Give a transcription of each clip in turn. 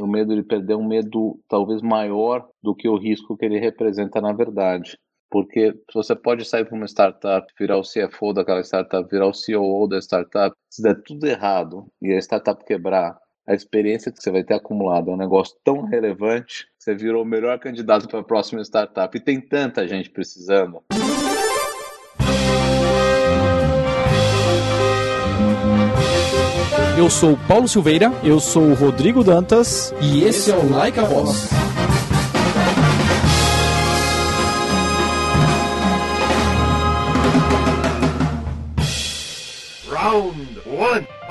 o medo de perder é um medo talvez maior do que o risco que ele representa na verdade. Porque você pode sair para uma startup, virar o CFO daquela startup, virar o COO da startup, se der tudo errado e a startup quebrar, a experiência que você vai ter acumulado é um negócio tão relevante que você virou o melhor candidato para a próxima startup. E tem tanta gente precisando. Eu sou Paulo Silveira, eu sou o Rodrigo Dantas e esse é o Like a Voz. Round 1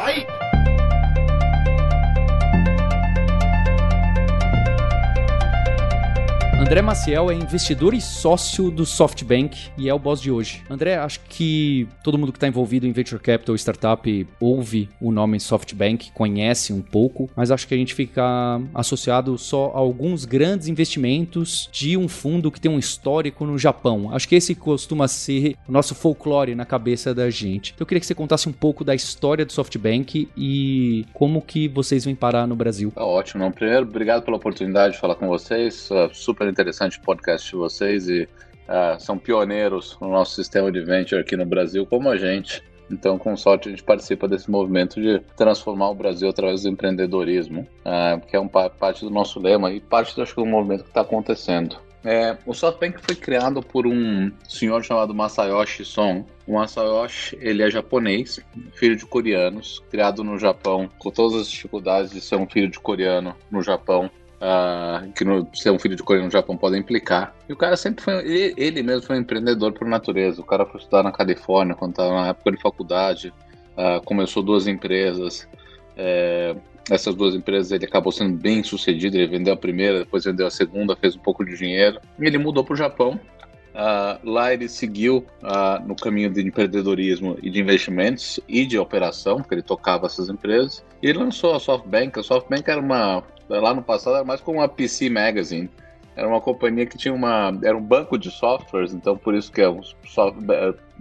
André Maciel é investidor e sócio do SoftBank e é o boss de hoje. André, acho que todo mundo que está envolvido em Venture Capital Startup ouve o nome SoftBank, conhece um pouco, mas acho que a gente fica associado só a alguns grandes investimentos de um fundo que tem um histórico no Japão. Acho que esse costuma ser o nosso folclore na cabeça da gente. Então eu queria que você contasse um pouco da história do SoftBank e como que vocês vêm parar no Brasil. Ótimo. Primeiro, obrigado pela oportunidade de falar com vocês. Super interessante interessante o podcast de vocês e uh, são pioneiros no nosso sistema de venture aqui no Brasil, como a gente. Então, com sorte, a gente participa desse movimento de transformar o Brasil através do empreendedorismo, uh, que é um, parte do nosso lema e parte acho, do movimento que está acontecendo. É, o SoftBank foi criado por um senhor chamado Masayoshi Son. O Masayoshi, ele é japonês, filho de coreanos, criado no Japão, com todas as dificuldades de ser um filho de coreano no Japão uh, que no, ser um filho de coreano no Japão pode implicar. E o cara sempre foi, ele, ele, mesmo foi um empreendedor por natureza. O cara foi estudar na Califórnia quando estava na época de faculdade, uh, começou duas empresas. É, essas duas empresas ele acabou sendo bem sucedido. Ele vendeu a primeira, depois vendeu a segunda, fez um pouco de dinheiro. E ele mudou para o Japão. Uh, lá ele seguiu uh, no caminho de empreendedorismo e de investimentos e de operação, porque ele tocava essas empresas. E lançou a SoftBank. A SoftBank era uma lá no passado era mais como uma PC Magazine. Era uma companhia que tinha uma. Era um banco de softwares, então por isso que é o, soft,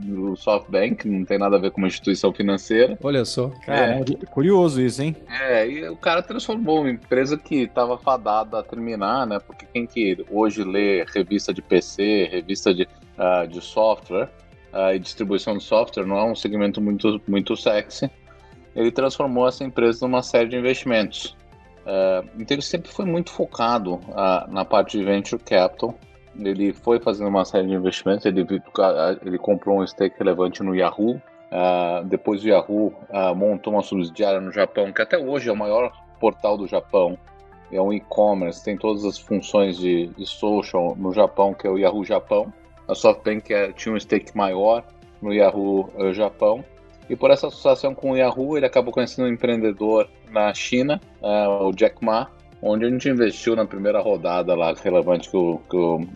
o SoftBank, não tem nada a ver com uma instituição financeira. Olha só. Cara, é. curioso isso, hein? É, e o cara transformou uma empresa que estava fadada a terminar, né? Porque quem que hoje lê revista de PC, revista de, uh, de software uh, e distribuição de software não é um segmento muito, muito sexy. Ele transformou essa empresa numa série de investimentos. Uh, então ele sempre foi muito focado uh, na parte de venture capital. Ele foi fazendo uma série de investimentos. Ele, ele comprou um stake relevante no Yahoo. Uh, depois o Yahoo montou uma subsidiária no Japão, que até hoje é o maior portal do Japão. É um e-commerce, tem todas as funções de, de, social no Japão, que é o Yahoo Japão. A SoftBank é, tinha um stake maior no Yahoo Japão. E por essa associação com o Yahoo, ele acabou conhecendo um empreendedor na China, uh, o Jack Ma, onde a gente investiu na primeira rodada lá relevante que, o, que o,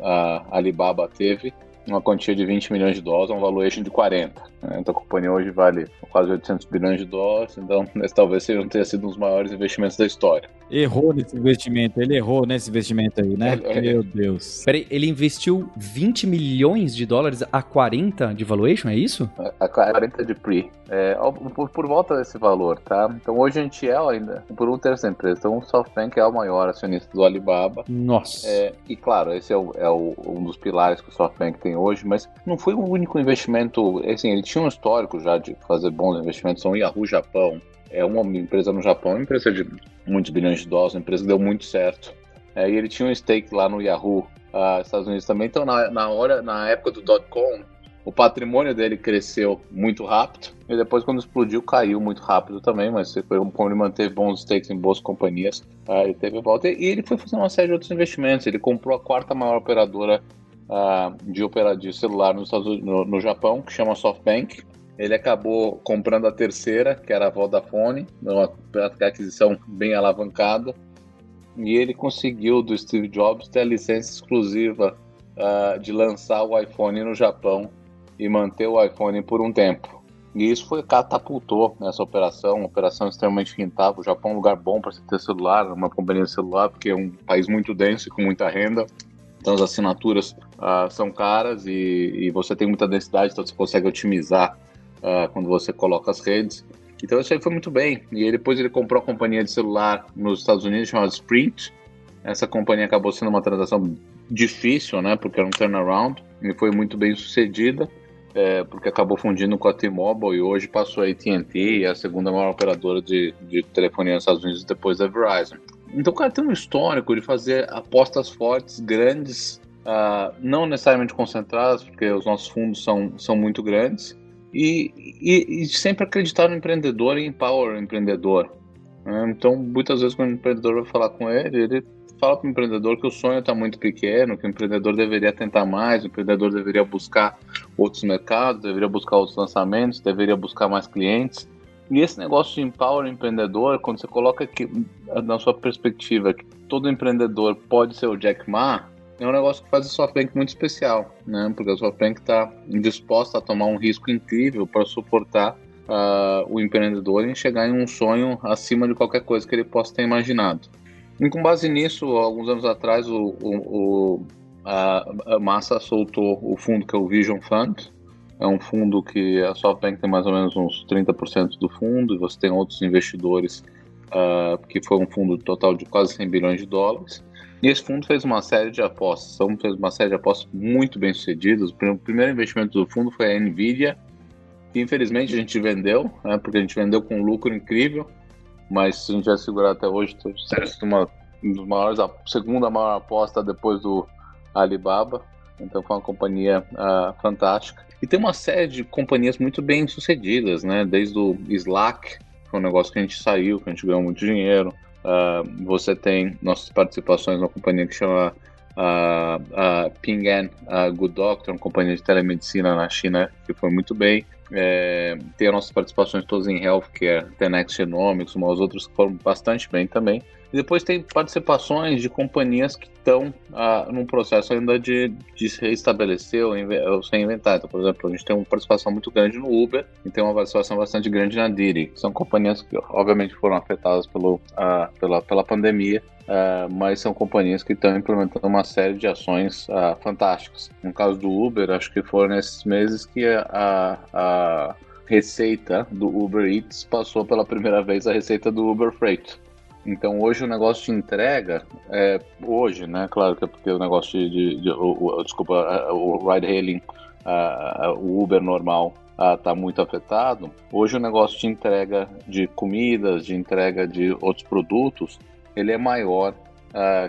Alibaba teve, uma quantia de 20 milhões de dólares, um valuation de 40. Né? Então a companhia hoje vale quase 800 bilhões de dólares, então esse talvez seja tenha sido um dos maiores investimentos da história. Errou nesse investimento, ele errou nesse investimento aí, né? É, é, Meu Deus. Peraí, ele investiu 20 milhões de dólares a 40 de valuation, é isso? A 40 de pre. É, por, por, volta desse valor, tá? Então hoje a gente é ainda por um terço da empresa. Então o SoftBank é o maior acionista do Alibaba. Nossa. É, e claro, esse é, o, é o, um dos pilares que o SoftBank tem hoje, mas não foi o único investimento. Assim, ele tinha um histórico já de fazer bons investimentos, são Yahoo Japão, é uma empresa no Japão, uma empresa de muitos bilhões de dólares, uma empresa que deu muito certo. É, e ele tinha um stake lá no Yahoo, uh, Estados Unidos também. Então, na, na, hora, na época do dot-com, o patrimônio dele cresceu muito rápido e depois, quando explodiu, caiu muito rápido também. Mas como ele manteve bons stakes em boas companhias, uh, ele teve volta. E ele foi fazer uma série de outros investimentos. Ele comprou a quarta maior operadora uh, de, opera, de celular nos Estados Unidos, no, no Japão, que chama SoftBank. Ele acabou comprando a terceira, que era a Vodafone, uma aquisição bem alavancada. E ele conseguiu do Steve Jobs ter a licença exclusiva uh, de lançar o iPhone no Japão e manter o iPhone por um tempo. E isso foi catapultou nessa operação, uma operação extremamente rentável. O Japão é um lugar bom para você ter celular, uma companhia de celular, porque é um país muito denso e com muita renda. Então as assinaturas uh, são caras e, e, você tem muita densidade, então você consegue otimizar uh, quando você coloca as redes. Então isso aí foi muito bem. E depois ele comprou a companhia de celular nos Estados Unidos chamada Sprint. Essa companhia acabou sendo uma transação difícil, né? Porque era um turnaround e foi muito bem sucedida. É, porque acabou fundindo com a T-Mobile e hoje passou a AT&T, a segunda maior operadora de, de telefonia nos Estados Unidos depois da Verizon. Então o cara tem um histórico de fazer apostas fortes, grandes, uh, não necessariamente concentradas, porque os nossos fundos são, são muito grandes, e, e, e sempre acreditar no empreendedor e empower o empreendedor. Né? Então, muitas vezes, quando o empreendedor vai falar com ele, ele fala para o empreendedor que o sonho está muito pequeno, que o empreendedor deveria tentar mais, o empreendedor deveria buscar outros mercados, deveria buscar outros lançamentos, deveria buscar mais clientes. E esse negócio de empower empreendedor, quando você coloca aqui na sua perspectiva que todo empreendedor pode ser o Jack Ma, é um negócio que faz a SoftBank muito especial, né? Porque a SoftBank está disposta a tomar um risco incrível para suportar uh, o empreendedor em chegar em um sonho acima de qualquer coisa que ele possa ter imaginado. E com base nisso, alguns anos atrás, o, o, o a, Massa soltou o fundo que é o Vision Fund. É um fundo que a SoftBank tem mais ou menos uns 30% do fundo, e você tem outros investidores, uh, que foi um fundo total de quase 100 bilhões de dólares. E esse fundo fez uma série de apostas, então fez uma série de apostas muito bem sucedidas. O primeiro investimento do fundo foi a Nvidia, que infelizmente a gente vendeu, né, porque a gente vendeu com um lucro incrível mas se a gente vai segurar até hoje, seria uma dos maiores, a segunda maior aposta depois do Alibaba. Então foi uma companhia uh, fantástica. E tem uma série de companhias muito bem sucedidas, né? Desde o Slack, que foi um negócio que a gente saiu, que a gente ganhou muito dinheiro. Uh, você tem nossas participações numa companhia que chama uh, uh, Ping An uh, Good Doctor, uma companhia de telemedicina na China que foi muito bem. É, tem as nossas participações todas em healthcare, tem Next Genomics, umas outras que foram bastante bem também. E depois tem participações de companhias que estão ah, num processo ainda de, de se reestabelecer ou, ou ser. Então, por exemplo, a gente tem uma participação muito grande no Uber e tem uma participação bastante grande na Didi. São companhias que, obviamente, foram afetadas pelo, ah, pela, pela pandemia, ah, mas são companhias que estão implementando uma série de ações ah, fantásticas. No caso do Uber, acho que foram nesses meses que a, a receita do Uber Eats passou pela primeira vez a receita do Uber Freight. Então hoje o negócio de entrega, é, hoje, né? Claro que é porque o negócio de, de, de o, o, desculpa, o ride hailing, o Uber normal está muito afetado. Hoje o negócio de entrega de comidas, de entrega de outros produtos, ele é maior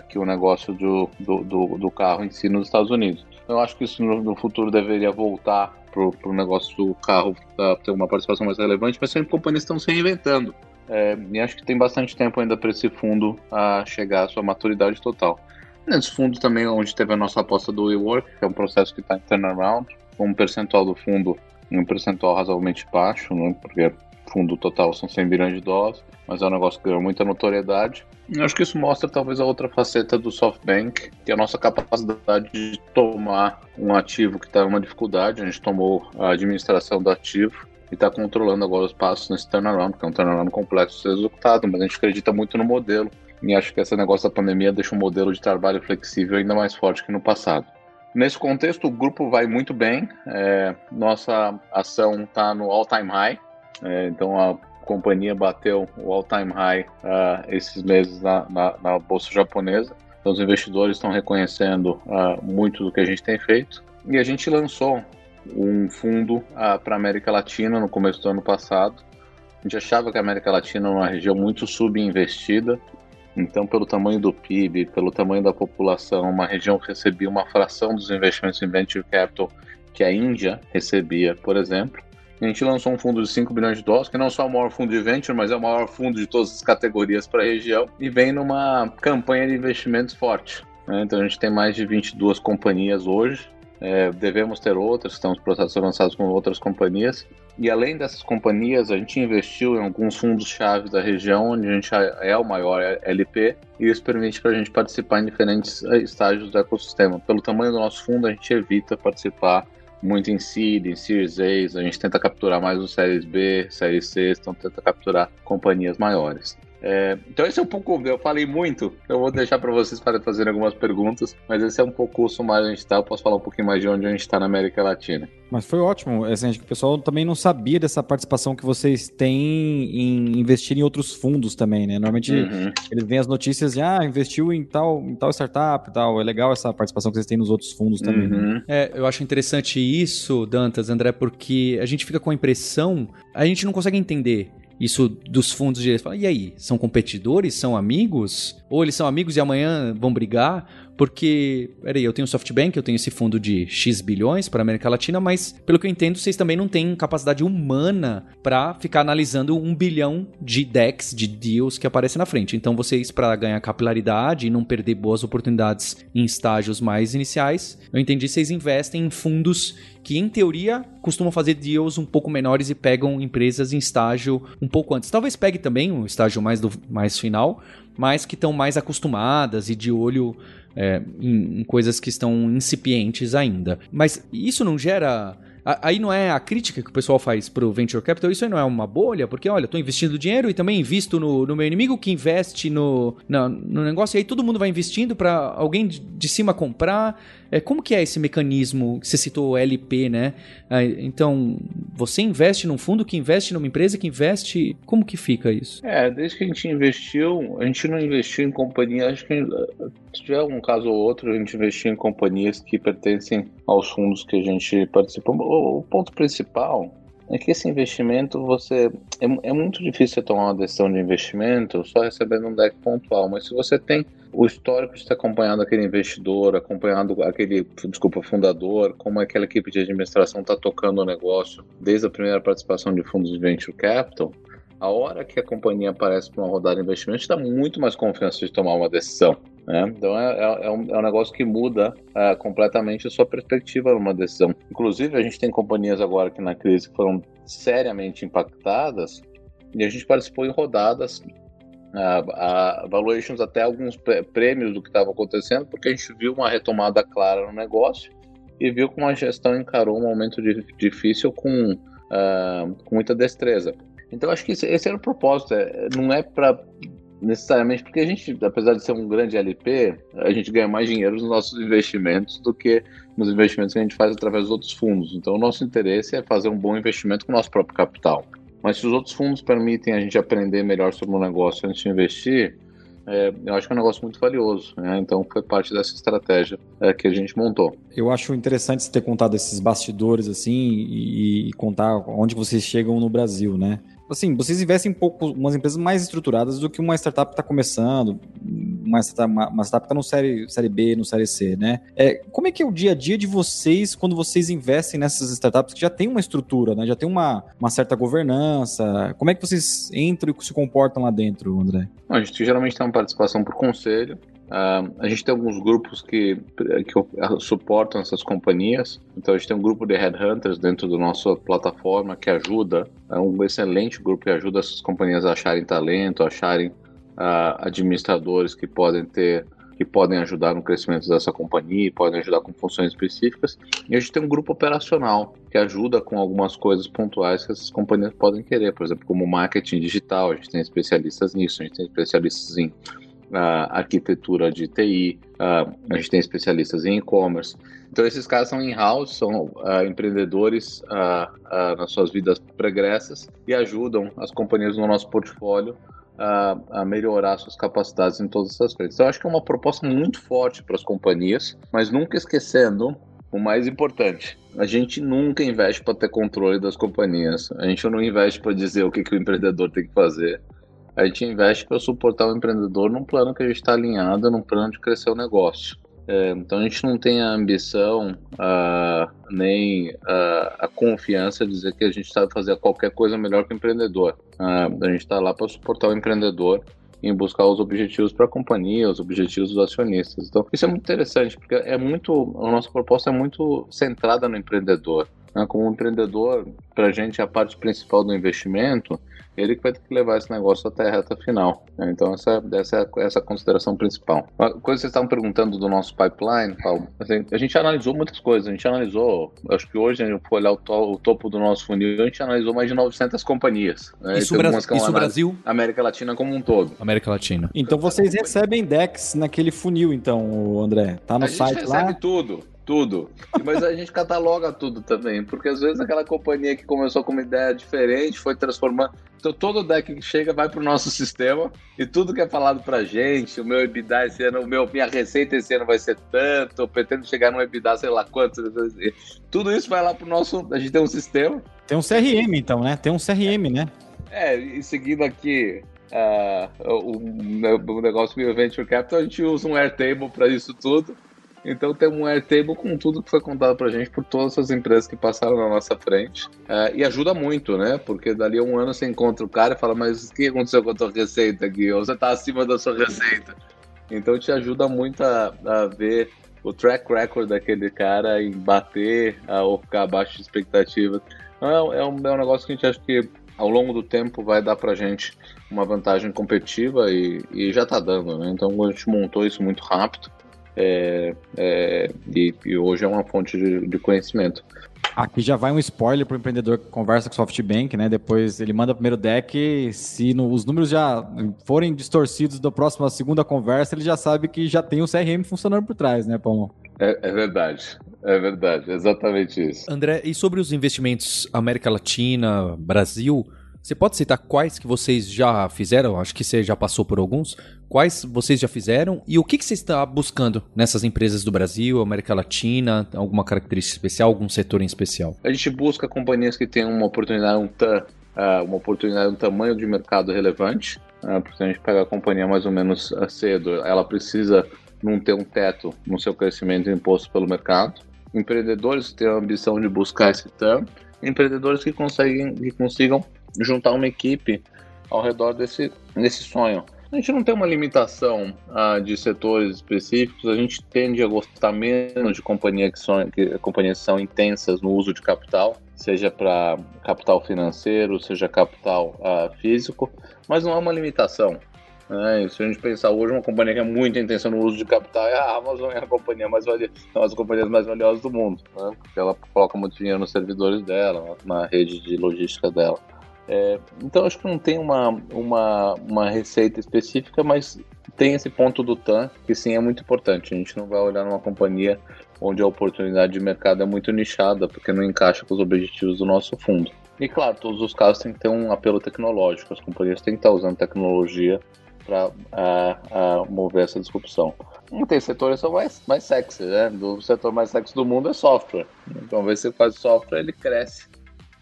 que o negócio do, do, do, do, carro em si nos Estados Unidos. Eu acho que isso no, no futuro deveria voltar para o negócio do carro uh, ter uma participação mais relevante, mas sempre companhias estão se reinventando. É, e acho que tem bastante tempo ainda para esse fundo a chegar à sua maturidade total. Nesse fundo também, onde teve a nossa aposta do WeWork, que é um processo que está em turnaround, com um percentual do fundo, um percentual razoavelmente baixo, né, porque fundo total são 100 bilhões de dólares, mas é um negócio que ganhou muita notoriedade. E acho que isso mostra talvez a outra faceta do SoftBank, que é a nossa capacidade de tomar um ativo que está em uma dificuldade. A gente tomou a administração do ativo e está controlando agora os passos nesse turnaround, que é um turnaround complexo ser executado, mas a gente acredita muito no modelo e acho que esse negócio da pandemia deixa um modelo de trabalho flexível ainda mais forte que no passado. Nesse contexto, o grupo vai muito bem, é, nossa ação está no all-time high, é, então a companhia bateu o all-time high uh, esses meses na, na, na, bolsa japonesa. Então, os investidores estão reconhecendo uh, muito do que a gente tem feito. E a gente lançou um fundo ah, para a América Latina no começo do ano passado. A gente achava que a América Latina era uma região muito subinvestida, então, pelo tamanho do PIB, pelo tamanho da população, uma região que recebia uma fração dos investimentos em venture capital que a Índia recebia, por exemplo. A gente lançou um fundo de 5 bilhões de dólares, que não só é o maior fundo de venture, mas é o maior fundo de todas as categorias para a região, e vem numa campanha de investimentos forte. Né? Então, a gente tem mais de 22 companhias hoje, é, devemos ter outras, estamos processos lançados com outras companhias. E além dessas companhias, a gente investiu em alguns fundos-chave da região, onde a gente é o maior LP, e isso permite para a gente participar em diferentes eh, estágios do ecossistema. Pelo tamanho do nosso fundo, a gente evita participar muito em seed, em Series A, a gente tenta capturar mais os Séries B, Séries C, então tenta capturar companhias maiores. É, então esse é um pouco, eu falei muito, eu vou deixar para vocês para fazerem algumas perguntas, mas esse é um pouco o sumário onde a gente está, eu posso falar um pouquinho mais de onde a gente está na América Latina. Mas foi ótimo, assim, acho que o pessoal também não sabia dessa participação que vocês têm em investir em outros fundos também, né? Normalmente uhum. eles veem as notícias de, ah, investiu em tal, em tal startup e tal, é legal essa participação que vocês têm nos outros fundos também. Né? Uhum. É, eu acho interessante isso, Dantas, André, porque a gente fica com a impressão, a gente não consegue entender isso dos fundos de fala, e aí, são competidores, são amigos? Ou eles são amigos e amanhã vão brigar? Porque, peraí, eu tenho SoftBank, eu tenho esse fundo de X bilhões para América Latina, mas pelo que eu entendo, vocês também não têm capacidade humana para ficar analisando um bilhão de decks, de deals que aparecem na frente. Então, vocês, para ganhar capilaridade e não perder boas oportunidades em estágios mais iniciais, eu entendi, vocês investem em fundos que em teoria costumam fazer deals um pouco menores e pegam empresas em estágio um pouco antes. Talvez pegue também um estágio mais, do, mais final, mas que estão mais acostumadas e de olho é, em, em coisas que estão incipientes ainda. Mas isso não gera Aí não é a crítica que o pessoal faz pro venture capital, isso aí não é uma bolha, porque olha, tô investindo dinheiro e também invisto no, no meu inimigo que investe no, no, no, negócio, e aí todo mundo vai investindo para alguém de, cima comprar. É, como que é esse mecanismo? Você citou LP, né? Então, você investe num fundo que investe numa empresa que investe. Como que fica isso? É, desde que a gente investiu, a gente não investiu em companhias. Acho que se tiver um caso ou outro, a gente investiu em companhias que pertencem aos fundos que a gente participou. O, ponto principal é que esse investimento você é, é, muito difícil tomar uma decisão de investimento só recebendo um deck pontual, mas se você tem o histórico de ter acompanhado aquele investidor, acompanhado aquele, desculpa, fundador, como aquela equipe de administração está tocando o negócio desde a primeira participação de fundos de venture capital, a hora que a companhia aparece para uma rodada de investimento, dá muito mais confiança de tomar uma decisão. Né? Então é, é, é, um, é, um, negócio que muda é, completamente a sua perspectiva numa decisão. Inclusive, a gente tem companhias agora que na crise foram seriamente impactadas e a gente participou em rodadas, a, a valuations até alguns prêmios do que estava acontecendo, porque a gente viu uma retomada clara no negócio e viu como a gestão encarou um momento de, difícil com, uh, com muita destreza. Então acho que esse, era o propósito, é, não é para necessariamente porque a gente, apesar de ser um grande LP, a gente ganha mais dinheiro nos nossos investimentos do que nos investimentos que a gente faz através dos outros fundos. Então, o nosso interesse é fazer um bom investimento com o nosso próprio capital. Mas se os outros fundos permitem a gente aprender melhor sobre o negócio antes de investir, é, eu acho que é um negócio muito valioso. Né? Então, foi parte dessa estratégia é, que a gente montou. Eu acho interessante você ter contado esses bastidores assim e, e contar onde vocês chegam no Brasil, né? Assim, vocês investem em pouco, umas empresas mais estruturadas do que uma startup está começando, uma startup, uma, uma está no série, série B, no série C, né? É, como é que é o dia a dia de vocês quando vocês investem nessas startups que já tem uma estrutura, né? Já tem uma, uma certa governança? Como é que vocês entram e se comportam lá dentro, André? A gente geralmente tem uma participação por conselho, Uh, a gente tem alguns grupos que, que suportam essas companhias. Então a gente tem um grupo de headhunters dentro da nossa plataforma que ajuda, é um excelente grupo que ajuda essas companhias a acharem talento, a acharem uh, administradores que podem ter que podem ajudar no crescimento dessa companhia, podem ajudar com funções específicas. E a gente tem um grupo operacional que ajuda com algumas coisas pontuais que essas companhias podem querer, por exemplo, como marketing digital, a gente tem especialistas nisso, a gente tem especialistas em a arquitetura de TI, a gente tem especialistas em e-commerce. Então, esses caras são in-house, são uh, empreendedores uh, uh, nas suas vidas pregressas e ajudam as companhias no nosso portfólio a, melhorar suas capacidades em todas essas frentes. Então, acho que é uma proposta muito forte para as companhias, mas nunca esquecendo o mais importante. A gente nunca investe para ter controle das companhias. A gente não investe para dizer o que, que o empreendedor tem que fazer a gente investe para suportar o empreendedor num plano que a gente está alinhado, num plano de crescer o negócio. É, então a gente não tem a ambição nem uh, a confiança de dizer que a gente sabe fazer qualquer coisa melhor que o empreendedor. A gente está lá para suportar o empreendedor em buscar os objetivos para a companhia, os objetivos dos acionistas. Então isso é muito interessante porque é muito a nossa proposta é muito centrada no empreendedor. Né? Como empreendedor, para a gente, a parte principal do investimento ele que vai ter que levar esse negócio até a reta final. Né? Então, essa, essa, é essa é a consideração principal. A coisa que vocês estavam perguntando do nosso pipeline, Paulo, assim, a gente analisou muitas coisas. A gente analisou, acho que hoje, a gente for olhar o, to, o, topo do nosso funil, a gente analisou mais de 900 companhias. Né? Isso, Bra isso Brasil? América Latina como um todo. América Latina. Então, vocês recebem DEX naquele funil, então, André? Tá no a site lá? A gente recebe tudo tudo. Mas a gente cataloga tudo também, porque às vezes aquela companhia que começou com uma ideia diferente foi transformando. Então todo deck que chega vai para o nosso sistema e tudo que é falado para gente, o meu EBITDA esse ano, o meu, minha receita esse ano vai ser tanto, eu pretendo chegar no EBITDA sei lá quanto. Tudo isso vai lá para o nosso. A gente tem um sistema. Tem um CRM então, né? Tem um CRM, né? É, e seguindo aqui uh, o, o, negócio Venture Capital, a gente usa um Airtable para isso tudo. Então tem um Airtable com tudo que foi contado pra gente por todas as empresas que passaram na nossa frente. Uh, e ajuda muito, né? Porque dali a um ano você encontra o cara e fala, mas o que aconteceu com a tua receita aqui? Ou você tá acima da sua receita. Então te ajuda muito a, a ver o track record daquele cara em bater ou ficar abaixo de expectativas. É, é, um, é um negócio que a gente acha que ao longo do tempo vai dar pra gente uma vantagem competitiva e, e já tá dando, né? Então a gente montou isso muito rápido é, é, e, e, hoje é uma fonte de, de, conhecimento. Aqui já vai um spoiler para o empreendedor que conversa com o SoftBank, né? Depois ele manda o primeiro deck, se no, os números já forem distorcidos da próxima segunda conversa, ele já sabe que já tem o CRM funcionando por trás, né, Paulo? É, é verdade. É verdade, exatamente isso. André, e sobre os investimentos América Latina, Brasil, você pode citar quais que vocês já fizeram? Acho que você já passou por alguns. Quais vocês já fizeram e o que, que você está buscando nessas empresas do Brasil, América Latina? Alguma característica especial, algum setor em especial? A gente busca companhias que tenham uma oportunidade, um TAM, uh, uma oportunidade, um tamanho de mercado relevante. Uh, porque a gente pega a companhia mais ou menos cedo, ela precisa não ter um teto no seu crescimento imposto pelo mercado. Empreendedores que têm a ambição de buscar esse TAM, empreendedores que conseguem, que consigam juntar uma equipe ao redor desse, desse sonho. A gente não tem uma limitação ah, de setores específicos, a gente tende a gostar menos de companhia que são, que, companhias que são intensas no uso de capital, seja para capital financeiro, seja capital ah, físico, mas não é uma limitação. Né? Se a gente pensar hoje, uma companhia que é muito intensa no uso de capital é a Amazon, é a companhia mais valiosa, uma das companhias mais valiosas do mundo, né? porque ela coloca muito dinheiro nos servidores dela, na rede de logística dela. É, então acho que não tem uma, uma, uma receita específica, mas tem esse ponto do TAM que sim é muito importante. A gente não vai olhar numa companhia onde a oportunidade de mercado é muito nichada, porque não encaixa com os objetivos do nosso fundo. E claro, todos os casos têm que ter um apelo tecnológico, as companhias têm que estar usando tecnologia para mover essa disrupção. Não tem setores são mais, mais sexy, né? O setor mais sexy do mundo é software. Então, vez você faz software, ele cresce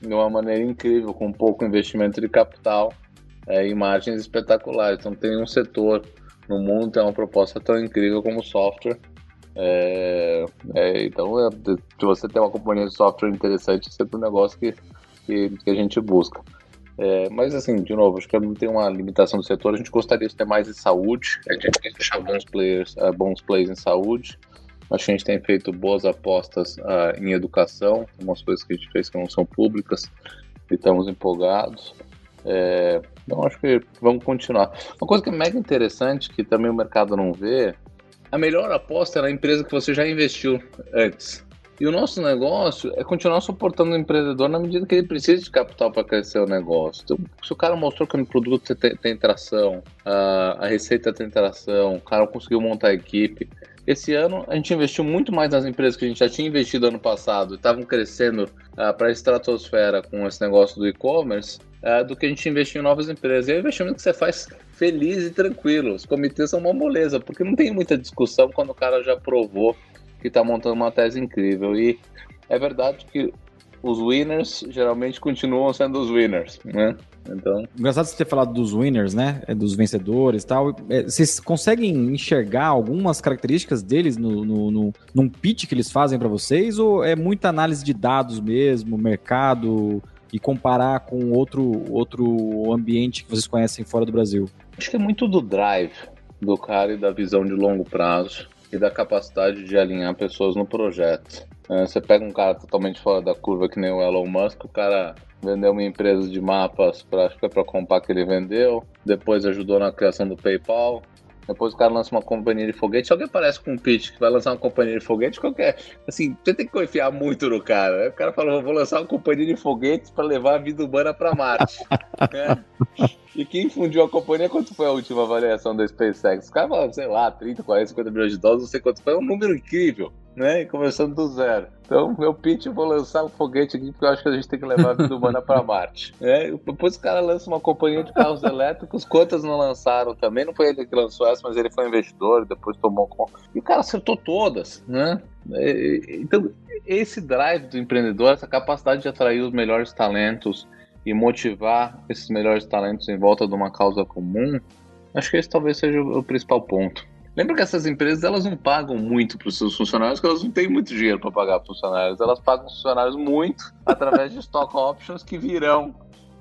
de uma maneira incrível, com pouco investimento de capital é, margens espetaculares. Então tem um setor no mundo tem uma proposta tão incrível como software. É, é, então, é, se você tem uma companhia de software interessante, é sempre um negócio que, que, que a gente busca. É, mas assim, de novo, acho que não tem uma limitação do setor. A gente gostaria de ter mais em saúde. A gente tem que achar bons players, uh, bons players em saúde. Acho que a gente tem feito boas apostas uh, em educação, umas coisas que a gente fez que não são públicas e estamos empolgados. É, então acho que vamos continuar. Uma coisa que é mega interessante, que também o mercado não vê, a melhor aposta é na empresa que você já investiu antes. E o nosso negócio é continuar suportando o empreendedor na medida que ele precisa de capital para crescer o negócio. Então, se o cara mostrou que no produto tem, tem tração, a, a receita tem tração, o cara conseguiu montar a equipe, esse ano a gente investiu muito mais nas empresas que a gente já tinha investido ano passado estavam crescendo uh, para a estratosfera com esse negócio do e-commerce uh, do que a gente investiu em novas empresas. E é um investimento que você faz feliz e tranquilo. Os comitês são uma moleza, porque não tem muita discussão quando o cara já provou que está montando uma tese incrível. E é verdade que os winners geralmente continuam sendo os winners, né? Então... Engraçado você ter falado dos winners, né? É, dos vencedores e tal. É, vocês conseguem enxergar algumas características deles no, no, no num pitch que eles fazem para vocês? Ou é muita análise de dados mesmo, mercado e comparar com outro, outro ambiente que vocês conhecem fora do Brasil? Acho que é muito do drive do cara e da visão de longo prazo e da capacidade de alinhar pessoas no projeto. É, você pega um cara totalmente fora da curva que nem o Elon Musk, o cara vendeu uma empresa de mapas para acho que é para comprar que ele vendeu, depois ajudou na criação do PayPal, depois o cara lança uma companhia de foguete. Se alguém aparece com um pitch que vai lançar uma companhia de foguete, qualquer. Assim, você tem que confiar muito no cara. Né? O cara falou: vou lançar uma companhia de foguetes para levar a vida humana para Marte. é. E quem fundiu a companhia, quanto foi a última avaliação da SpaceX? Os caras falaram, sei lá, 30, 40, 50 milhões de dólares, não sei quanto foi. É um número incrível, né? E começando do zero. Então, meu pitch, eu vou lançar um foguete aqui, porque eu acho que a gente tem que levar a vida humana para Marte. É, depois o cara lança uma companhia de carros elétricos, quantas não lançaram também? Não foi ele que lançou essa, mas ele foi investidor, depois tomou conta. E o cara acertou todas, né? Então, esse drive do empreendedor, essa capacidade de atrair os melhores talentos, e motivar esses melhores talentos em volta de uma causa comum, acho que esse talvez seja o principal ponto. Lembra que essas empresas elas não pagam muito para os seus funcionários, porque elas não têm muito dinheiro para pagar funcionários. Elas pagam os funcionários muito através de stock options que virão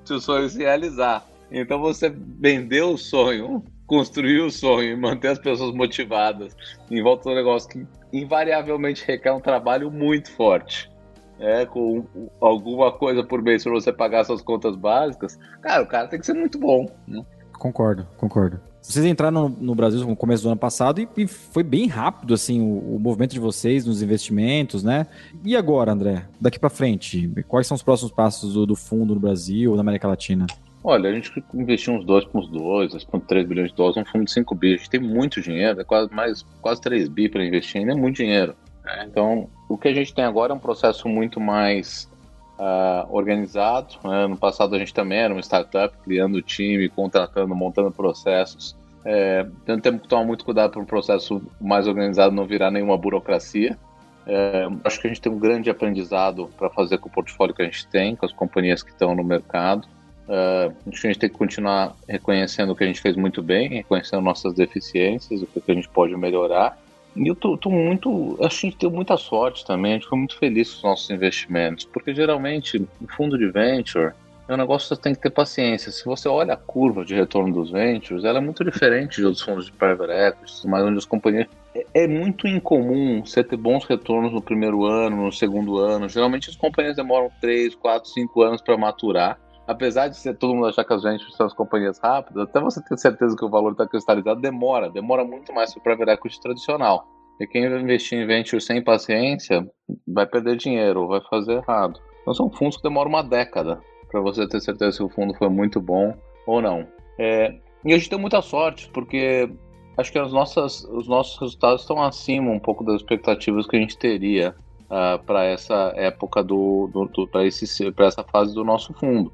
se o sonho se realizar. Então você vendeu o sonho, construir o sonho e manter as pessoas motivadas em volta do negócio que invariavelmente requer um trabalho muito forte é, com alguma coisa por mês para você pagar suas contas básicas, cara, o cara tem que ser muito bom. Né? Concordo, concordo. Vocês entraram no, no, Brasil no começo do ano passado e, e foi bem rápido assim o, o, movimento de vocês nos investimentos, né? E agora, André, daqui para frente, quais são os próximos passos do, do fundo no Brasil ou na América Latina? Olha, a gente investiu uns 2,2, 2,3 bilhões de dólares, um fundo de 5 bi. A gente tem muito dinheiro, é quase, mais, quase 3 bi para investir, ainda é muito dinheiro. Né? Então, o que a gente tem agora é um processo muito mais uh, organizado. Né? No passado, a gente também era uma startup, criando time, contratando, montando processos. É, então, temos que tomar muito cuidado para um processo mais organizado não virar nenhuma burocracia. É, acho que a gente tem um grande aprendizado para fazer com o portfólio que a gente tem, com as companhias que estão no mercado. Uh, acho que a gente tem que continuar reconhecendo o que a gente fez muito bem, reconhecendo nossas deficiências, o que a gente pode melhorar e eu tô, tô, muito. Acho que a gente deu muita sorte também, a gente foi muito feliz com os nossos investimentos, porque geralmente o fundo de venture é um negócio que você tem que ter paciência. Se você olha a curva de retorno dos ventures, ela é muito diferente de outros fundos de private equity, mas onde as companhias. É, é muito incomum você ter bons retornos no primeiro ano, no segundo ano. Geralmente as companhias demoram 3, 4, 5 anos para maturar apesar de ser todo mundo achar que as ventures são as companhias rápidas, até você ter certeza que o valor está cristalizado, demora, demora muito mais que o private equity tradicional. E quem investir em venture sem paciência vai perder dinheiro, vai fazer errado. Então são fundos que demoram uma década para você ter certeza se o fundo foi muito bom ou não. É, e a gente tem muita sorte, porque acho que as nossas, os nossos resultados estão acima um pouco das expectativas que a gente teria uh, ah, para essa época do, do, do para essa fase do nosso fundo.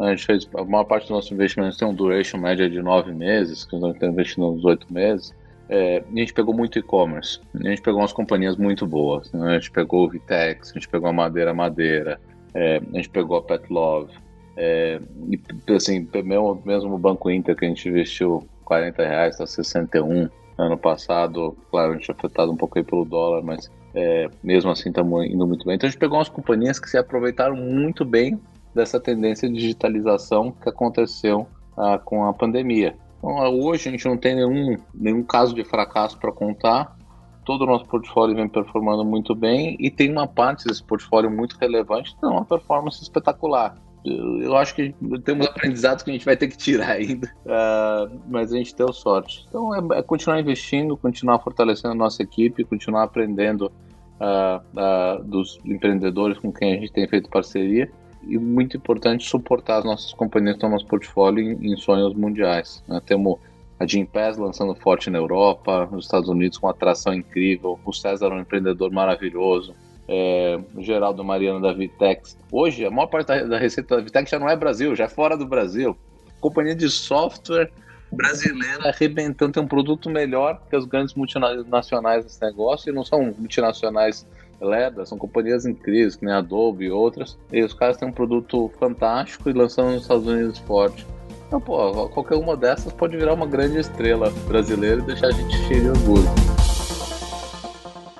A gente fez a maior parte dos nossos investimentos tem um duration média de nove meses, que nós estamos investindo uns oito meses. É, a gente pegou muito e-commerce. A gente pegou umas companhias muito boas. Né? A gente pegou o Vitex, a gente pegou a Madeira Madeira, é, a gente pegou a Pet Love. É, e assim, mesmo, mesmo o Banco Inter que a gente investiu 40 reais, está 61. Ano passado, claro, a gente é afetado um pouco aí pelo dólar, mas é, mesmo assim estamos indo muito bem. Então a gente pegou umas companhias que se aproveitaram muito bem dessa tendência de digitalização que aconteceu ah, com a pandemia. Então, hoje a gente não tem nenhum, nenhum caso de fracasso para contar. Todo o nosso portfólio vem performando muito bem e tem uma parte desse portfólio muito relevante, então uma performance espetacular. Eu, eu acho que temos aprendizados que a gente vai ter que tirar ainda, uh, mas a gente deu sorte. Então é, é, continuar investindo, continuar fortalecendo a nossa equipe, continuar aprendendo uh, uh, dos empreendedores com quem a gente tem feito parceria e muito importante suportar as nossas companhias no nosso portfólio em, em sonhos mundiais. Né? Temos a Jim Pass lançando forte na Europa, nos Estados Unidos com atração incrível, o César é um empreendedor maravilhoso, é, o Geraldo Mariano da Vitex. Hoje, a maior parte da, receita da Vitex já não é Brasil, já é fora do Brasil. Companhia de software brasileira arrebentando, tem um produto melhor que as grandes multinacionais desse negócio, e não são multinacionais Leda, são companhias incríveis, que nem Adobe e outras. E os caras têm um produto fantástico e lançando nos Estados Unidos forte. Então, pô, qualquer uma dessas pode virar uma grande estrela brasileira e deixar a gente cheio de orgulho.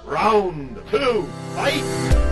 Round 2, fight!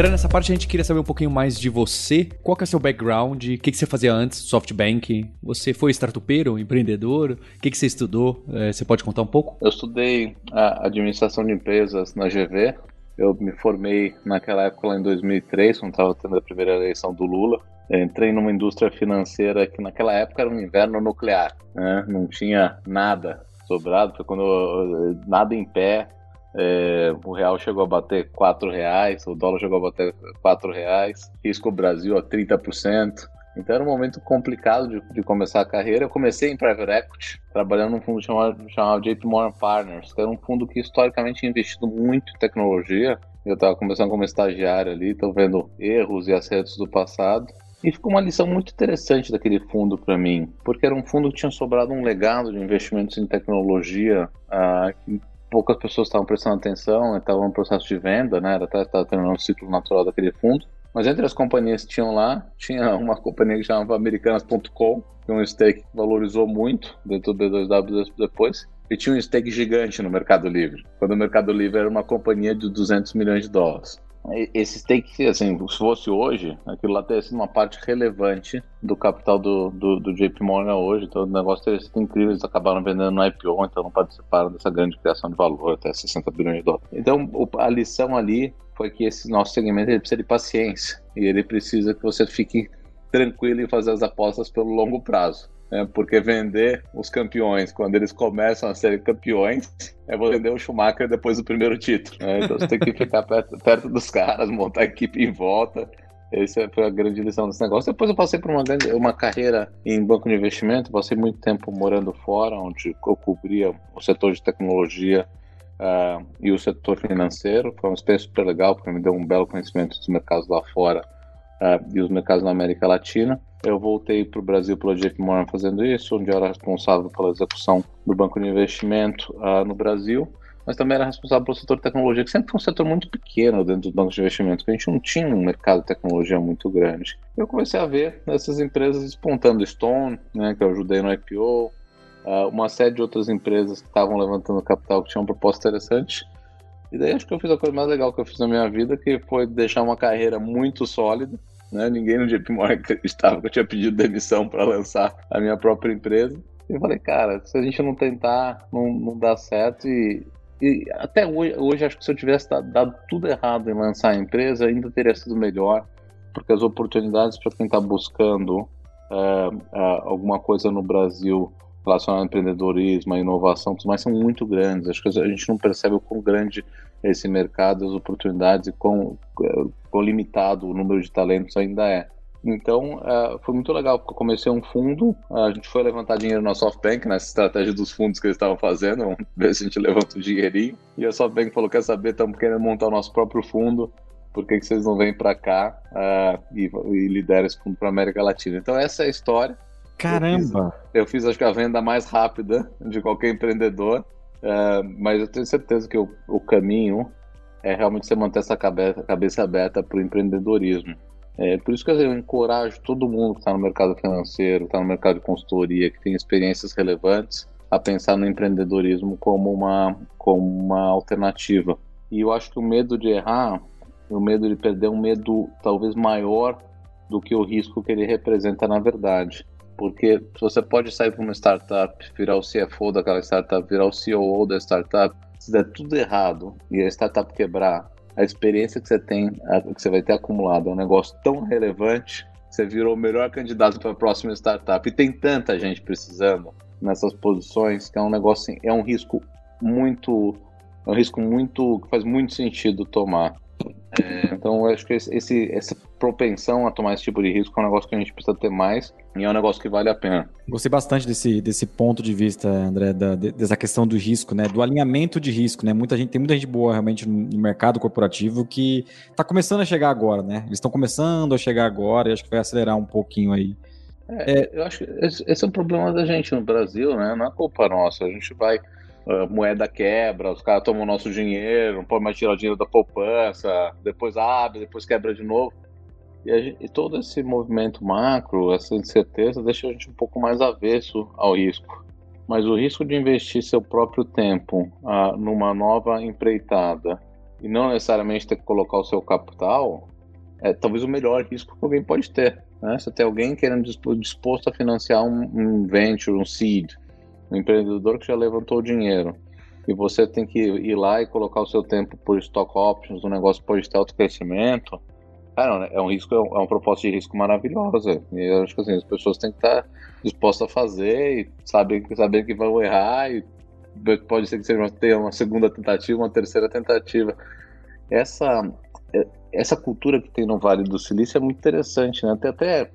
André, nessa parte a gente queria saber um pouquinho mais de você. Qual que é seu background? O que, que você fazia antes SoftBank? Você foi startupeiro, empreendedor? O que, que você estudou? É, você pode contar um pouco? Eu estudei a administração de empresas na GV. Eu me formei naquela época lá em 2003, quando estava tendo a primeira eleição do Lula. Eu entrei numa indústria financeira que naquela época era um inverno nuclear, né? não tinha nada sobrado, foi quando nada em pé, é, o real chegou a bater 4 reais, o dólar chegou a bater 4 reais, risco Brasil a 30%. Então era um momento complicado de, de, começar a carreira. Eu comecei em private equity, trabalhando num fundo chamado, chamado JP Morgan Partners, que era um fundo que historicamente investido muito em tecnologia. Eu estava começando como estagiário ali, estou vendo erros e acertos do passado. E ficou uma lição muito interessante daquele fundo para mim, porque era um fundo que tinha sobrado um legado de investimentos em tecnologia que poucas pessoas estavam prestando atenção, estavam no processo de venda, né? Era até terminando o ciclo natural daquele fundo. Mas entre as companhias que tinham lá, tinha uma companhia que chamava Americanas.com, que um stake que valorizou muito dentro do B2W depois, e tinha um stake gigante no Mercado Livre, quando o Mercado Livre era uma companhia de 200 milhões de dólares. Esse stake, assim, se fosse hoje, aquilo lá teria sido uma parte relevante do capital do, do, do JP Morgan hoje. Então o negócio teria sido incrível. Eles acabaram vendendo no IPO, então não participaram dessa grande criação de valor, até 60 bilhões de dólares. Então a lição ali foi que esse nosso segmento precisa de paciência e ele precisa que você fique tranquilo em fazer as apostas pelo longo prazo né? porque vender os campeões quando eles começam a ser campeões é vender o Schumacher depois do primeiro título. Né? Então você tem que ficar perto, perto dos caras, montar a equipe em volta. Essa foi a grande lição desse negócio. Depois eu passei por uma, grande, uma carreira em banco de investimento, passei muito tempo morando fora, onde eu cobria o setor de tecnologia uh, e o setor financeiro. Foi uma experiência super legal, porque me deu um belo conhecimento dos mercados lá fora uh, e os mercados na América Latina. Eu voltei para o Brasil pelo JP Morgan fazendo isso, onde eu era responsável pela execução do banco de investimento uh, no Brasil, mas também era responsável pelo setor de tecnologia, que sempre foi um setor muito pequeno dentro dos bancos de investimento, que a gente não tinha um mercado de tecnologia muito grande. Eu comecei a ver essas empresas despontando Stone, né, que eu ajudei no IPO, uh, ah, uma série de outras empresas que estavam levantando capital que tinham proposta interessante. E daí acho que eu fiz a coisa mais legal que eu fiz na minha vida, que foi deixar uma carreira muito sólida, né? Ninguém no JP Morgan acreditava que eu tinha pedido demissão para lançar a minha própria empresa. E eu falei, cara, se a gente não tentar, não, não dá certo. E, e até hoje, hoje, acho que se eu tivesse dado tudo errado em lançar a empresa, ainda teria sido melhor, porque as oportunidades para quem está buscando uh, uh, alguma coisa no Brasil relacionada ao empreendedorismo, à inovação, tudo mais, são muito grandes. Acho que a gente não percebe o quão grande é esse mercado, as oportunidades e quão, quão limitado o número de talentos ainda é. Então, uh, foi muito legal, porque eu comecei um fundo, a gente foi levantar dinheiro na SoftBank, nessa estratégia dos fundos que eles estavam fazendo, vamos ver se a gente levanta um dinheirinho. E a SoftBank falou, quer saber, estamos querendo montar o nosso próprio fundo, por que, que vocês não vêm para cá uh, e, e lideram esse fundo para a América Latina? Então, essa é a história. Caramba! Eu fiz, eu fiz, acho que a venda mais rápida de qualquer empreendedor, mas eu tenho certeza que o, o caminho é realmente você manter essa cabeça, cabeça aberta para o empreendedorismo. É, por isso que eu encorajo todo mundo que está no mercado financeiro, está no mercado de consultoria, que tem experiências relevantes, a pensar no empreendedorismo como uma, como uma alternativa. E eu acho que o medo de errar, o medo de perder, é um medo talvez maior do que o risco que ele representa na verdade. Porque você pode sair para uma startup, virar o CFO daquela startup, virar o COO da startup, se der tudo errado e a startup quebrar, a experiência que você tem, que você vai ter acumulado, é um negócio tão relevante, você virou o melhor candidato para a próxima startup. E tem tanta gente precisando nessas posições que é um negócio, assim, é um risco muito, é um risco muito que faz muito sentido tomar. É, então, eu acho que esse, essa propensão a tomar esse tipo de risco é um negócio que a gente precisa ter mais e é um negócio que vale a pena. Gostei bastante desse, desse ponto de vista, André, da, dessa questão do risco, né? Do alinhamento de risco, né? Muita gente, tem muita gente boa realmente no mercado corporativo que está começando a chegar agora, né? Eles estão começando a chegar agora e acho que vai acelerar um pouquinho aí. É, é, eu acho que esse, esse é o problema da gente no Brasil, né? Não é culpa nossa. A gente vai moeda quebra, os caras tomam nosso dinheiro, não pode mais tirar o dinheiro da poupança, depois abre, depois quebra de novo. E, gente, e, todo esse movimento macro, essa incerteza, deixa a gente um pouco mais avesso ao risco. Mas o risco de investir seu próprio tempo ah, numa nova empreitada e não necessariamente ter que colocar o seu capital, é talvez o melhor risco que alguém pode ter. Né? Você tem alguém querendo disposto a financiar um, um venture, um seed, um empreendedor que já levantou o dinheiro, e você tem que ir lá e colocar o seu tempo por stock options, o negócio pode ter alto crescimento, cara, é um risco, é, um, é uma proposta de risco maravilhosa. E eu acho que assim, as pessoas têm que estar dispostas a fazer e saber, saber que vão errar e pode ser que seja uma, uma segunda tentativa, uma terceira tentativa. Essa, é, essa cultura que tem no Vale do Silício é muito interessante, né? Tem até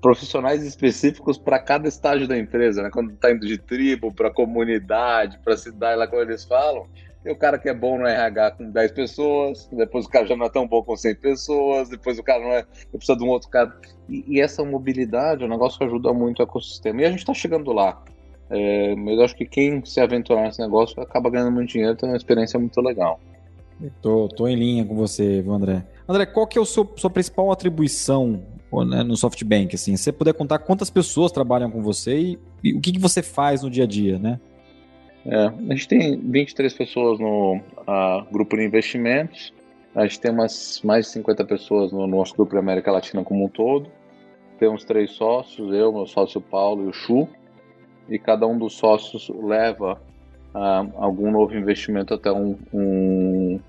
profissionais específicos para cada estágio da empresa, né? Quando está indo de tribo para comunidade, para cidade, lá como eles falam, tem o cara que é bom no RH com 10 pessoas, depois o cara já não é tão bom com 100 pessoas, depois o cara não é, precisa de um outro cara. E, e essa mobilidade é um negócio que ajuda muito o ecossistema. E a gente está chegando lá. É, mas eu acho que quem se aventurar nesse negócio acaba ganhando muito dinheiro, tem uma experiência muito legal. Tô, tô em linha com você, André. André, qual que é a sua, sua principal atribuição né, no SoftBank? Assim, você puder contar quantas pessoas trabalham com você e, e o que, que você faz no dia a dia, né? É, a gente tem 23 pessoas no grupo de investimentos, a gente tem umas mais de 50 pessoas no nosso grupo de América Latina como um todo. Temos três sócios, eu, meu sócio Paulo e o Chu, e cada um dos sócios leva algum novo investimento até um, um,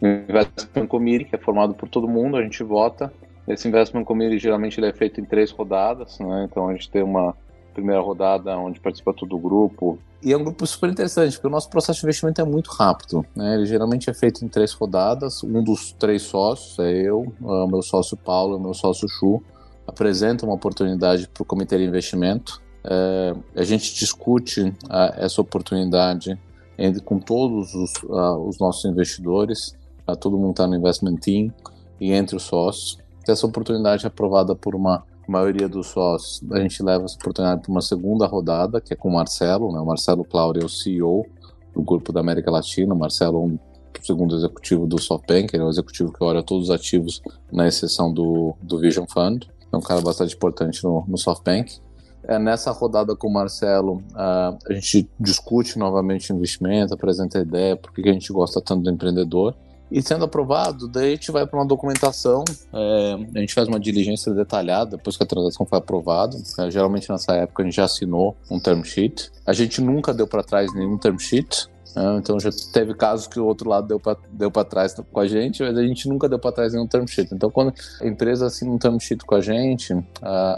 um investment committee que é formado por todo mundo, a gente vota. Esse investment committee geralmente ele é feito em três rodadas, né? então a gente tem uma primeira rodada onde participa todo o grupo. E é um grupo super interessante, porque o nosso processo de investimento é muito rápido. Né? Ele geralmente é feito em três rodadas. Um dos três sócios, é eu, o meu sócio Paulo e meu sócio Chu, apresenta uma oportunidade para o comitê de investimento. É, a gente discute a, essa oportunidade entre, com todos os, a, os nossos investidores, a, todo mundo está no investment team e entre os sócios. Essa oportunidade é aprovada por uma maioria dos sócios, a gente leva essa oportunidade para uma segunda rodada, que é com o Marcelo, né? O Marcelo Claudio é o CEO do Grupo da América Latina. O Marcelo é um segundo executivo do SoftBank, ele é o executivo que olha todos os ativos, na exceção do, do Vision Fund. É um cara bastante importante no, no SoftBank. É, nessa rodada com o Marcelo, uh, a gente discute novamente investimento, apresenta ideia, por que a gente gosta tanto do empreendedor. E sendo aprovado, daí a gente vai para uma documentação, é, a gente faz uma diligência detalhada depois que a transação foi aprovada. É, geralmente nessa época a gente já assinou um term sheet. A gente nunca deu para trás nenhum term sheet. É, então já teve casos que o outro lado deu para deu trás com a gente, mas a gente nunca deu para trás nenhum term sheet. Então quando a empresa assina um term sheet com a gente, uh,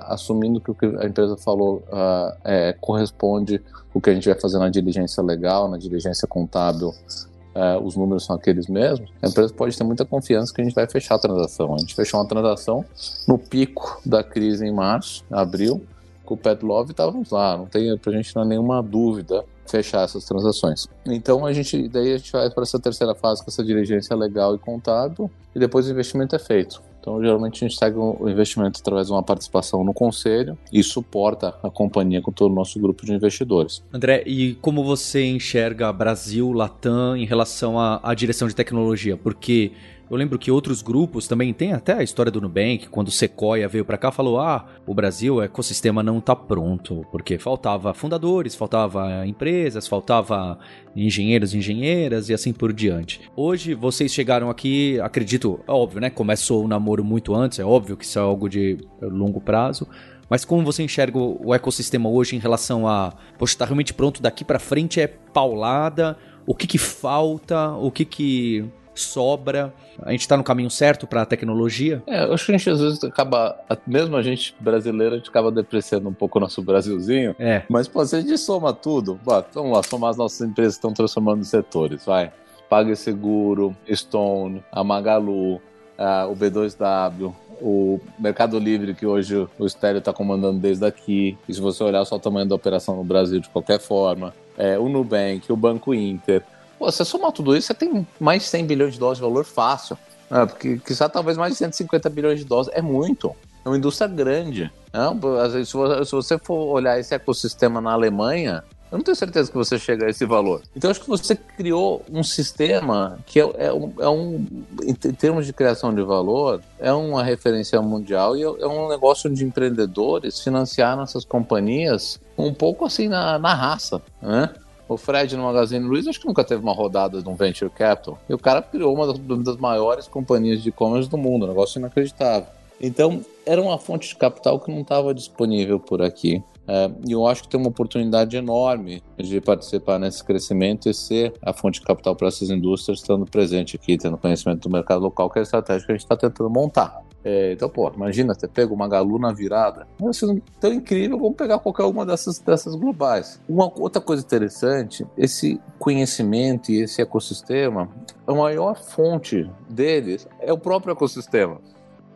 assumindo que o que a empresa falou uh, corresponde o que a gente vai fazer na diligência legal, na diligência contábil é, os números são aqueles mesmos, a empresa pode ter muita confiança que a gente vai fechar a transação. A gente fechou uma transação no pico da crise em março, abril, com o Pet Love estávamos lá, não tem pra gente não é nenhuma dúvida fechar essas transações. Então a gente daí a gente vai para essa terceira fase com essa diligência legal e contábil e depois o investimento é feito. Então, geralmente a gente segue o investimento através de uma participação no conselho e suporta a companhia com todo o nosso grupo de investidores. André, e como você enxerga Brasil, Latam em relação à, à direção de tecnologia? Porque eu lembro que outros grupos também tem até a história do Nubank, quando o Sequoia veio para cá, falou: "Ah, o Brasil, o ecossistema não tá pronto, porque faltava fundadores, faltava empresas, faltava engenheiros, engenheiras e assim por diante". Hoje vocês chegaram aqui, acredito, é óbvio, né? Começou o namoro muito antes, é óbvio que isso é algo de longo prazo. Mas como você enxerga o ecossistema hoje em relação a, poxa, tá realmente pronto daqui para frente é paulada, o que que falta, o que que sobra? A gente está no caminho certo para a tecnologia? É, eu acho que a gente às vezes acaba, mesmo a gente brasileiro, a gente acaba depreciando um pouco o nosso Brasilzinho. É. Mas, pô, se a gente soma tudo, bah, vamos lá, somar as nossas empresas que estão transformando em setores, vai. PagSeguro, Stone, a Magalu, a, o B2W, o Mercado Livre, que hoje o Estéreo está comandando desde aqui. E se você olhar só o tamanho da operação no Brasil de qualquer forma, é, o Nubank, o Banco Inter, Pô, você somar tudo isso, você tem mais de 100 bilhões de dólares de valor fácil. É, porque quizá talvez mais de 150 bilhões de dólares. É muito. É uma indústria grande. Né? Se você for olhar esse ecossistema na Alemanha, eu não tenho certeza que você chega a esse valor. Então, acho que você criou um sistema que é, é, um, é um, em termos de criação de valor, é uma referência mundial e é, é um negócio de empreendedores financiar nossas companhias um pouco assim na, na raça, né? O Fred no Magazine Luiza acho que nunca teve uma rodada de um venture capital. E o cara criou uma das, maiores companhias de e-commerce do mundo, um negócio inacreditável. Então, era uma fonte de capital que não estava disponível por aqui. É, e eu acho que tem uma oportunidade enorme de participar nesse crescimento e ser a fonte de capital para essas indústrias, estando presente aqui, tendo conhecimento do mercado local, que é a estratégia que a gente está tentando montar. É, então, pô, imagina, você pega uma Galu na virada. Isso é tão incrível como pegar qualquer uma dessas, dessas globais. Uma outra coisa interessante, esse conhecimento e esse ecossistema, a maior fonte deles é o próprio ecossistema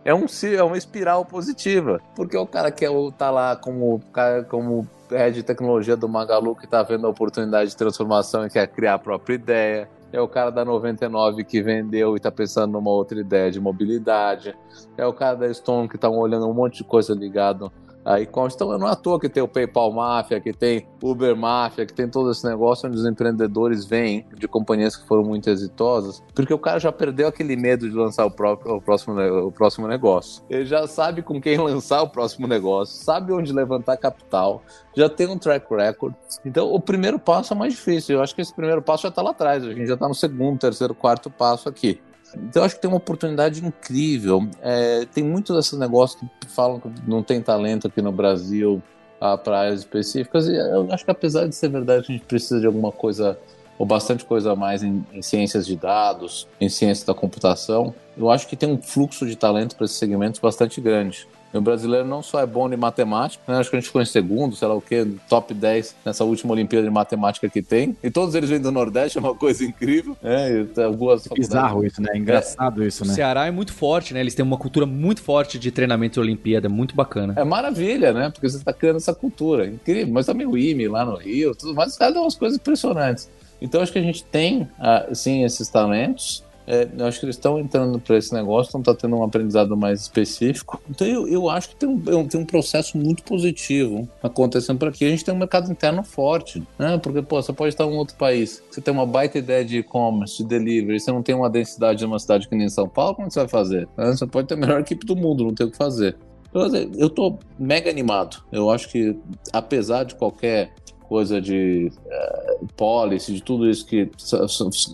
é, um, é uma espiral positiva. Porque o cara quer estar tá lá como, como head de tecnologia do Magalu que está vendo a oportunidade de transformação e quer criar a própria ideia. É o cara da 99 que vendeu e está pensando numa outra ideia de mobilidade. É o cara da Stone que está olhando um monte de coisa ligado aí consta. Então não é à toa que tem o PayPal Máfia, que tem Uber Máfia, que tem todo esse negócio onde os empreendedores vêm de companhias que foram muito exitosas, porque o cara já perdeu aquele medo de lançar o, próprio, o, próximo, o próximo negócio. Ele já sabe com quem lançar o próximo negócio, sabe onde levantar capital, já tem um track record. Então o primeiro passo é mais difícil. Eu acho que esse primeiro passo já está lá atrás. A gente já está no segundo, terceiro, quarto passo aqui. Então eu acho que tem uma oportunidade incrível. É, tem muitos desses negócios que falam que não tem talento aqui no Brasil para áreas específicas, e eu acho que apesar de ser verdade a gente precisa de alguma coisa, ou bastante coisa a mais em, em ciências de dados, em ciência da computação, eu acho que tem um fluxo de talento para esses segmentos bastante grande. O brasileiro não só é bom em matemática, né? acho que a gente ficou em segundo, sei lá o quê, top 10 nessa última Olimpíada de Matemática que tem. E todos eles vêm do Nordeste, é uma coisa incrível. É, algumas é bizarro isso, né? É engraçado é. isso, né? O Ceará é muito forte, né? Eles têm uma cultura muito forte de treinamento de Olimpíada, muito bacana. É maravilha, né? Porque você está criando essa cultura. Incrível. Mas também o IME lá no Rio, tudo mais, os caras dão umas coisas impressionantes. Então acho que a gente tem, ah, sim, esses talentos é, eu acho que eles estão entrando para esse negócio, estão tá tendo um aprendizado mais específico. Então eu, eu acho que tem um, tem um processo muito positivo acontecendo por aqui. A gente tem um mercado interno forte, né? Porque, pô, você pode estar em um outro país, você tem uma baita ideia de e-commerce, de delivery, você não tem uma densidade de uma cidade que nem São Paulo, como você vai fazer? Né? Você pode ter a melhor equipe do mundo, não tem o que fazer. Então, eu tô mega animado. Eu acho que, apesar de qualquer coisa de uh, policy, de tudo isso que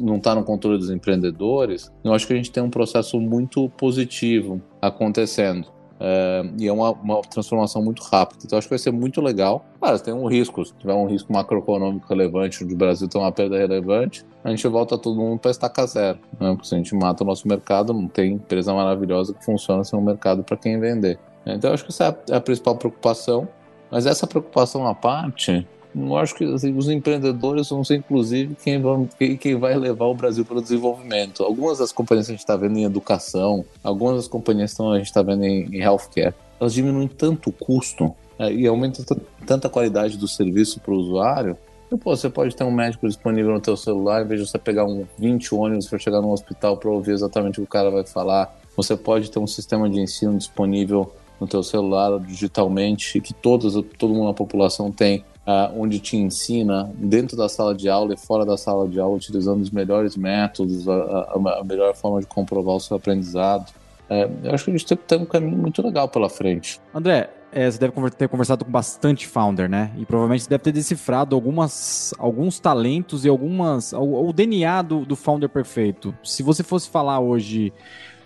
não está no controle dos empreendedores, eu acho que a gente tem um processo muito positivo acontecendo. Uh, e é uma, uma, transformação muito rápida. Então acho que vai ser muito legal. Claro, tem um risco. Se tiver um risco macroeconômico relevante, onde o Brasil tem uma perda relevante, a gente volta todo mundo para estacar zero. Né? Porque se a gente mata o nosso mercado, não tem empresa maravilhosa que funciona sem um mercado para quem vender. Então acho que essa é é a principal preocupação. Mas essa preocupação à parte, eu acho que assim, os empreendedores vão ser, inclusive, quem, vão, quem, vai levar o Brasil para o desenvolvimento. Algumas das companhias que a gente está vendo em educação, algumas das companhias que a gente está vendo em, em healthcare, elas diminuem tanto o custo é, e aumentam tanta qualidade do serviço para o usuário pô, você pode ter um médico disponível no teu celular, em vez de você pegar um 20 ônibus para chegar no hospital para ouvir exatamente o que o cara vai falar. Você pode ter um sistema de ensino disponível no teu celular digitalmente que todos, todo mundo na população tem uh, onde te ensina dentro da sala de aula e fora da sala de aula, utilizando os melhores métodos, a, a, a melhor forma de comprovar o seu aprendizado. É, eu acho que a gente tem um caminho muito legal pela frente. André, é, você deve ter conversado com bastante founder, né? E provavelmente você deve ter decifrado algumas, alguns talentos e algumas. O, o DNA do, do founder perfeito. Se você fosse falar hoje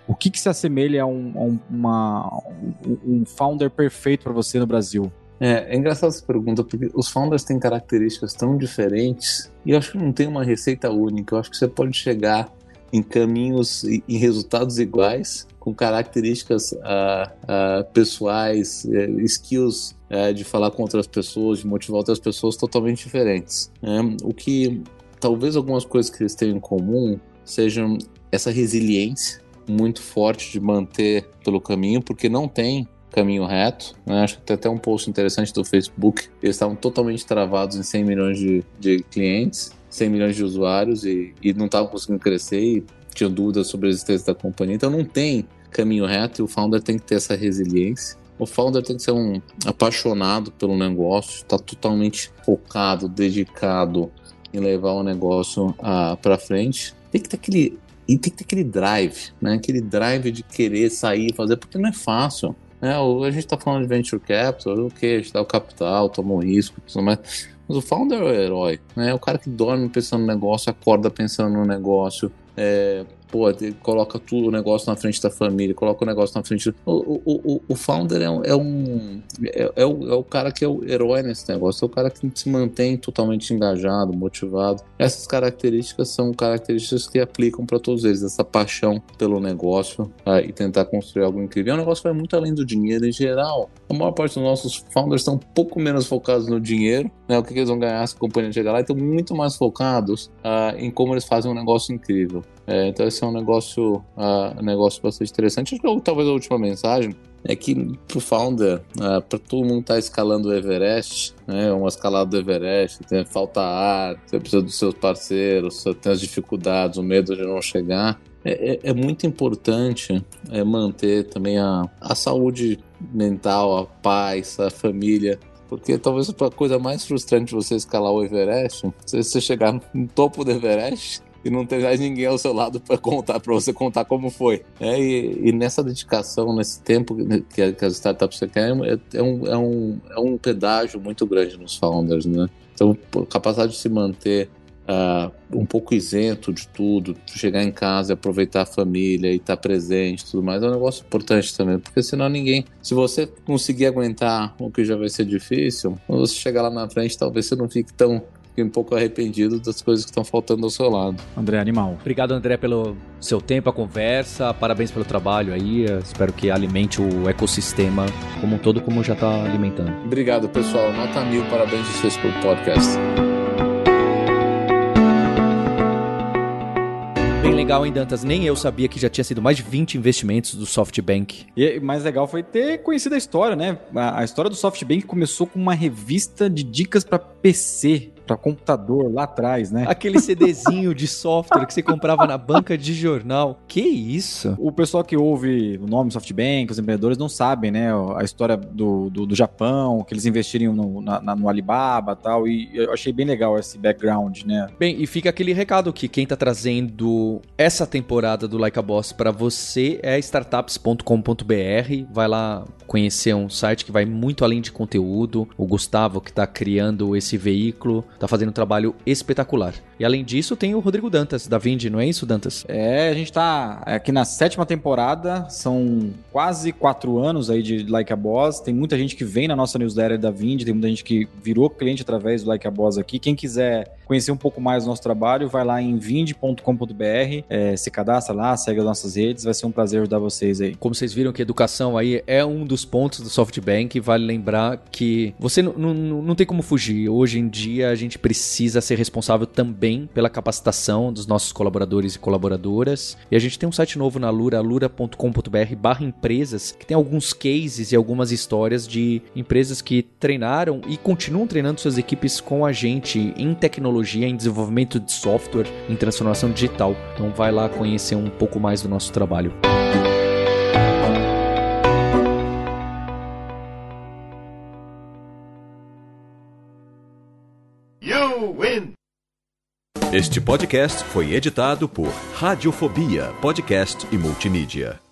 o que, que se assemelha a um, a um, uma, um founder perfeito para você no Brasil? É, é engraçado essa pergunta, porque os founders têm características tão diferentes e eu acho que não tem uma receita única. Eu acho que você pode chegar em caminhos e em resultados iguais, com características uh, uh, pessoais, uh, skills é, de falar com outras pessoas, de motivar outras pessoas totalmente diferentes. Né? o que talvez algumas coisas que eles tenham em comum sejam essa resiliência muito forte de manter pelo caminho, porque não tem caminho reto. Né? Acho que tem até um post interessante do Facebook. Eles estavam totalmente travados em 100 milhões de, de clientes, 100 milhões de usuários e, e não estavam conseguindo crescer e tinham dúvidas sobre a existência da companhia. Então não tem caminho reto e o founder tem que ter essa resiliência. O founder tem que ser um apaixonado pelo negócio, está totalmente focado, dedicado em levar o negócio ah, para frente. Tem que ter aquele e tem que ter aquele drive, né? Aquele drive de querer sair e fazer, porque não é fácil. É, a gente está falando de venture capital, o que? Dá o capital, toma o risco, tudo mais. Mas o founder é o herói, né? O cara que dorme pensando no negócio, acorda pensando no negócio, é, pô, coloca tudo o negócio na frente da família, coloca o negócio na frente. O, o, o, founder é, um. É, um é, é, o, é o cara que é o herói nesse negócio, é o cara que se mantém totalmente engajado, motivado. Essas características são características que aplicam para todos eles, essa paixão pelo negócio tá? e tentar construir algo incrível. É um negócio que vai muito além do dinheiro em geral. A maior parte dos nossos founders estão um pouco menos focados no dinheiro, né? O que, que eles vão ganhar se a companhia chegar lá, e estão muito mais focados uh, em como eles fazem um negócio incrível. É, então esse é um negócio, uh, um negócio bastante interessante. Acho que talvez a última mensagem é que pro founder, uh, para todo mundo estar tá escalando o Everest, né, uma escalada do Everest, tem, falta ar, você precisa dos seus parceiros, você tem as dificuldades, o medo de não chegar. É, é, é muito importante é, manter também a, a saúde mental, a paz, a família porque talvez a coisa mais frustrante de você escalar o Everest, se você chegar no topo do Everest e não ter mais ninguém ao seu lado para contar, para você contar como foi. É, e, e, nessa dedicação, nesse tempo que, que as startups querem, é, é, um, é, um, é um pedágio muito grande nos founders, né? Então, a capacidade de se manter uh, um pouco isento de tudo, chegar em casa aproveitar a família e estar tá presente tudo mais, é um negócio importante também, porque senão ninguém. Se você conseguir aguentar o que já vai ser difícil, quando você chegar lá na frente, talvez você não fique tão fiquei um pouco arrependido das coisas que estão faltando ao seu lado. André Animal. Obrigado, André, pelo seu tempo, a conversa. Parabéns pelo trabalho aí. espero que alimente o ecossistema como um todo, como já está alimentando. Obrigado, pessoal. Nota mil. Parabéns de vocês pelo podcast. bem legal, hein, Dantas? Nem eu sabia que já tinha sido mais de 20 investimentos do SoftBank. E mais legal foi ter conhecido a história, né? A, a história do SoftBank começou com uma revista de dicas para PC para computador lá atrás, né? Aquele CDzinho de software que você comprava na banca de jornal. Que isso? O pessoal que ouve o nome SoftBank, os empreendedores não sabem, né? A história do, do, do Japão, que eles investiram no, na, no Alibaba e tal. E eu achei bem legal esse background, né? Bem, e fica aquele recado que quem tá trazendo essa temporada do Like a Boss para você é startups.com.br. Vai lá conhecer um site que vai muito além de conteúdo. O Gustavo que tá criando esse veículo tá fazendo um trabalho espetacular. E além disso, tem o Rodrigo Dantas, da Vind, não é isso, Dantas? É, a gente tá aqui na sétima temporada, são quase quatro anos aí de Like a Boss. Tem muita gente que vem na nossa newsletter da Vind, tem muita gente que virou cliente através do Like a Boss aqui. Quem quiser conhecer um pouco mais do nosso trabalho, vai lá em vind.com.br, é, se cadastra lá, segue as nossas redes, vai ser um prazer ajudar vocês aí. Como vocês viram que educação aí é um dos pontos do SoftBank, vale lembrar que você não tem como fugir. Hoje em dia a gente precisa ser responsável também pela capacitação dos nossos colaboradores e colaboradoras. E a gente tem um site novo na Lura, lura.com.br barra empresas, que tem alguns cases e algumas histórias de empresas que treinaram e continuam treinando suas equipes com a gente em tecnologia tecnologia, em desenvolvimento de software, em transformação digital. Então vai lá conhecer um pouco mais do nosso trabalho. Este podcast foi editado por Radiofobia, podcast e multimídia.